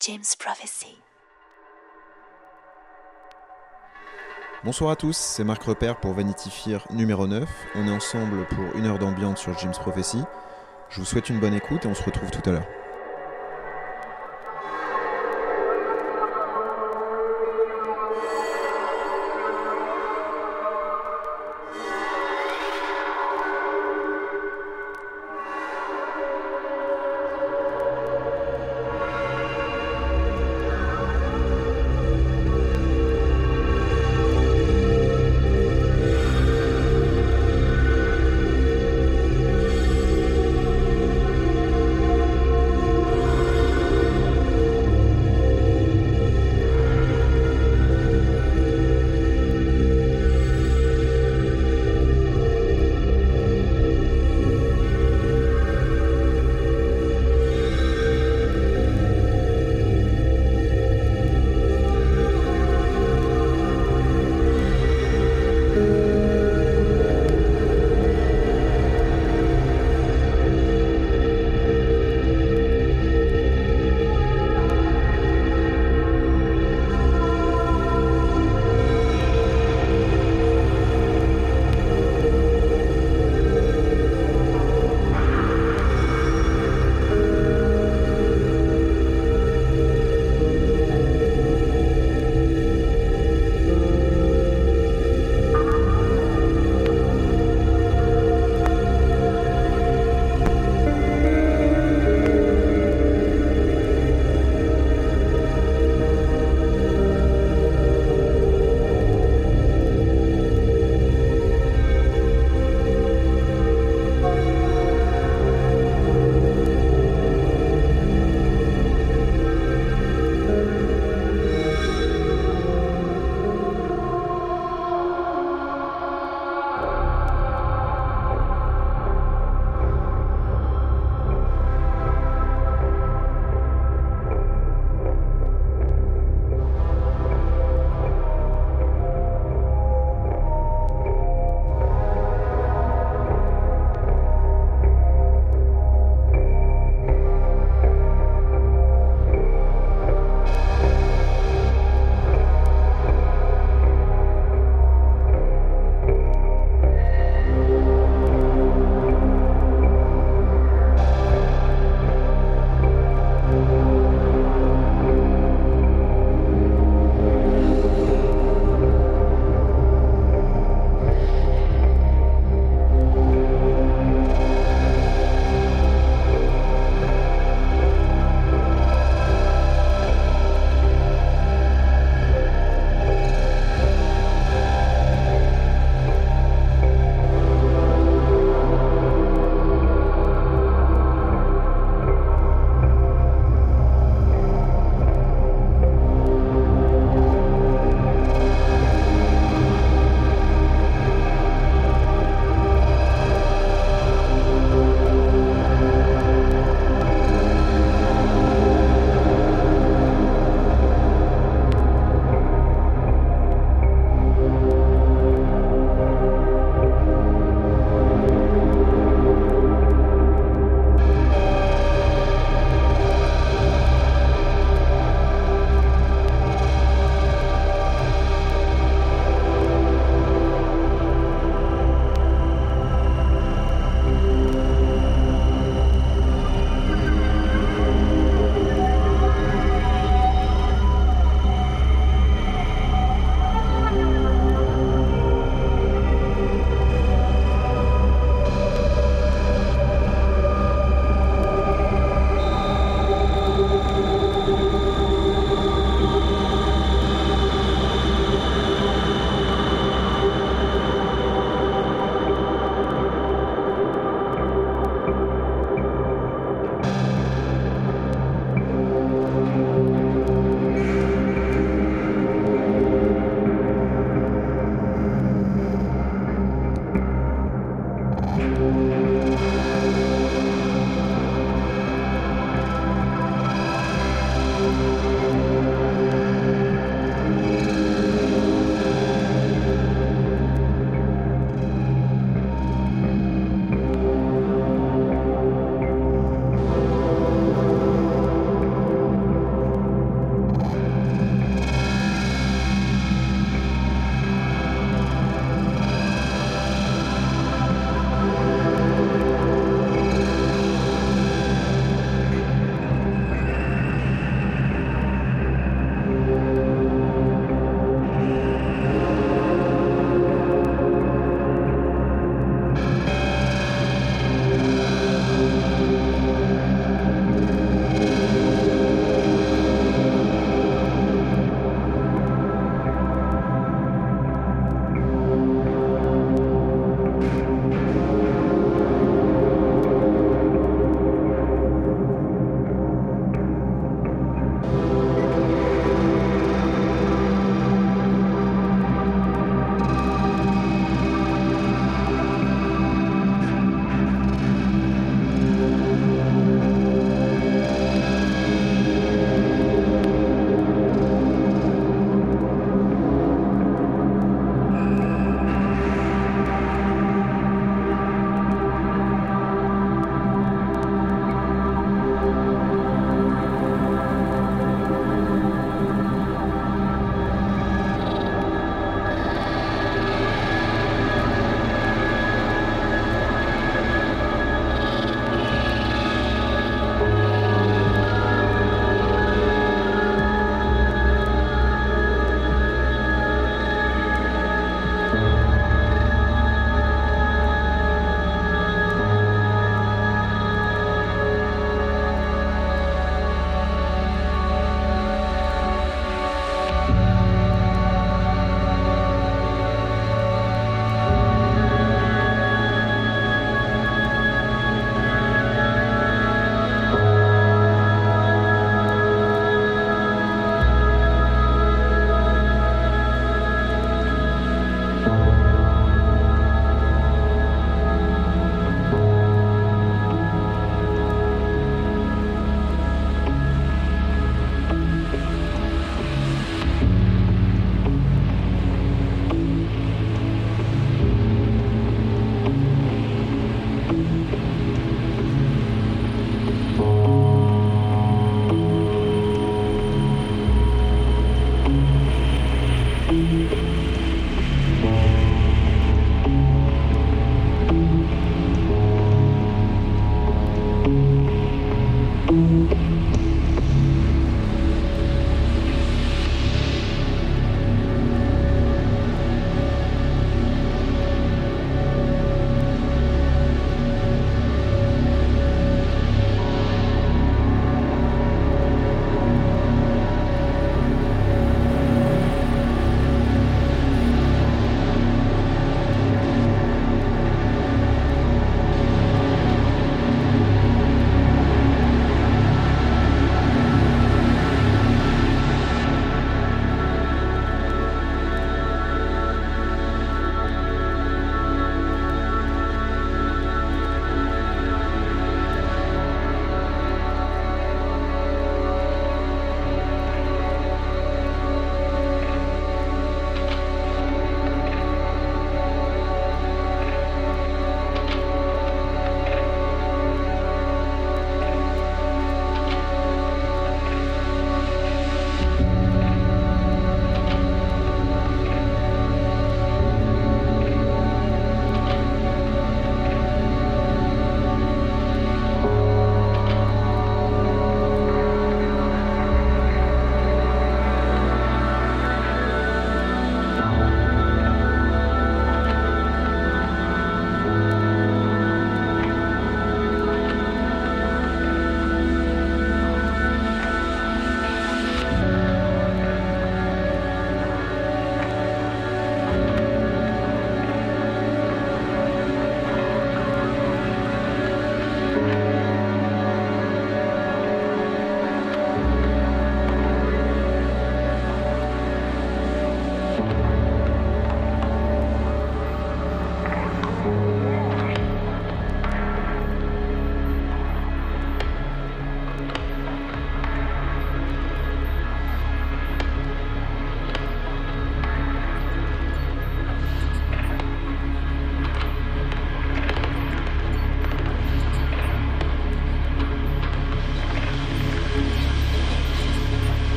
James Prophecy. Bonsoir à tous, c'est Marc Repère pour Vanity Fair numéro 9. On est ensemble pour une heure d'ambiance sur James Prophecy. Je vous souhaite une bonne écoute et on se retrouve tout à l'heure.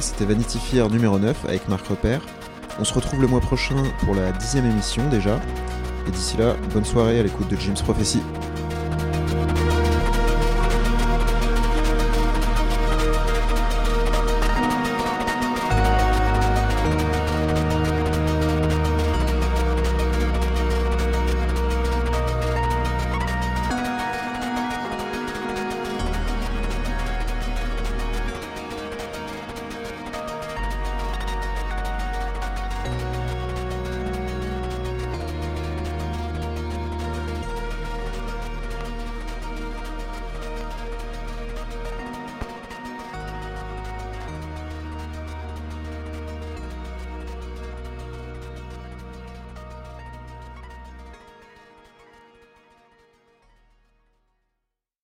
C'était Vanity Fair numéro 9 avec Marc Repère. On se retrouve le mois prochain pour la dixième émission déjà. Et d'ici là, bonne soirée à l'écoute de Jim's Prophecy.